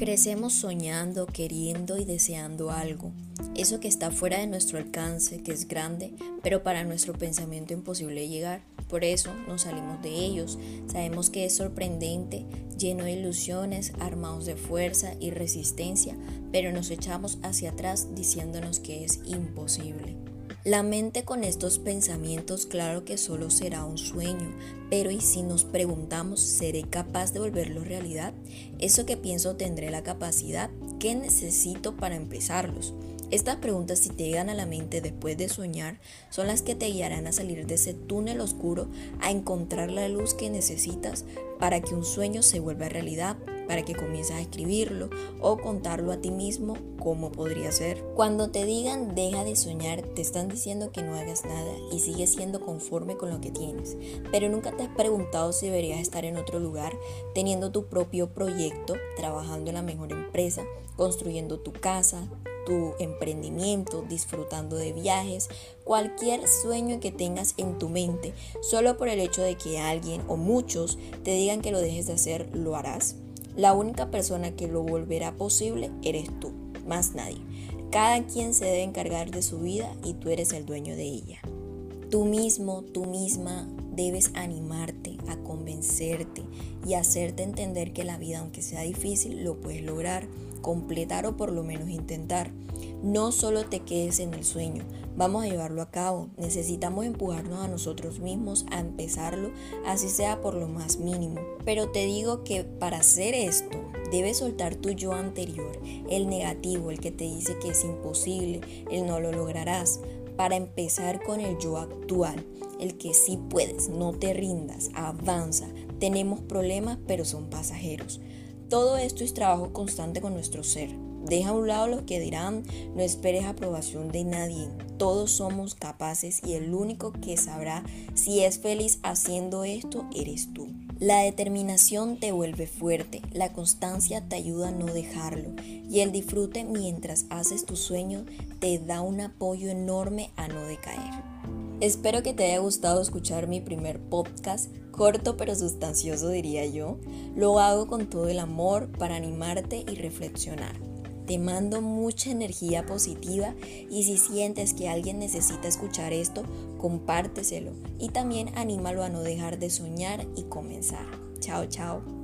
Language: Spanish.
Crecemos soñando, queriendo y deseando algo, eso que está fuera de nuestro alcance, que es grande, pero para nuestro pensamiento imposible llegar. Por eso nos salimos de ellos. Sabemos que es sorprendente, lleno de ilusiones, armados de fuerza y resistencia, pero nos echamos hacia atrás diciéndonos que es imposible. La mente con estos pensamientos claro que solo será un sueño, pero ¿y si nos preguntamos, ¿seré capaz de volverlo realidad? ¿Eso que pienso tendré la capacidad? ¿Qué necesito para empezarlos? Estas preguntas si te llegan a la mente después de soñar son las que te guiarán a salir de ese túnel oscuro, a encontrar la luz que necesitas para que un sueño se vuelva realidad para que comiences a escribirlo o contarlo a ti mismo cómo podría ser. Cuando te digan deja de soñar, te están diciendo que no hagas nada y sigues siendo conforme con lo que tienes. Pero nunca te has preguntado si deberías estar en otro lugar, teniendo tu propio proyecto, trabajando en la mejor empresa, construyendo tu casa, tu emprendimiento, disfrutando de viajes, cualquier sueño que tengas en tu mente, solo por el hecho de que alguien o muchos te digan que lo dejes de hacer, ¿lo harás? La única persona que lo volverá posible eres tú, más nadie. Cada quien se debe encargar de su vida y tú eres el dueño de ella. Tú mismo, tú misma debes animarte a convencerte y hacerte entender que la vida, aunque sea difícil, lo puedes lograr, completar o por lo menos intentar. No solo te quedes en el sueño, vamos a llevarlo a cabo. Necesitamos empujarnos a nosotros mismos a empezarlo, así sea por lo más mínimo. Pero te digo que para hacer esto, debes soltar tu yo anterior, el negativo, el que te dice que es imposible, el no lo lograrás, para empezar con el yo actual, el que sí puedes, no te rindas, avanza. Tenemos problemas, pero son pasajeros. Todo esto es trabajo constante con nuestro ser. Deja a un lado lo que dirán, no esperes aprobación de nadie. Todos somos capaces y el único que sabrá si es feliz haciendo esto eres tú. La determinación te vuelve fuerte, la constancia te ayuda a no dejarlo y el disfrute mientras haces tu sueño te da un apoyo enorme a no decaer. Espero que te haya gustado escuchar mi primer podcast, corto pero sustancioso diría yo. Lo hago con todo el amor para animarte y reflexionar. Te mando mucha energía positiva y si sientes que alguien necesita escuchar esto, compárteselo y también anímalo a no dejar de soñar y comenzar. Chao, chao.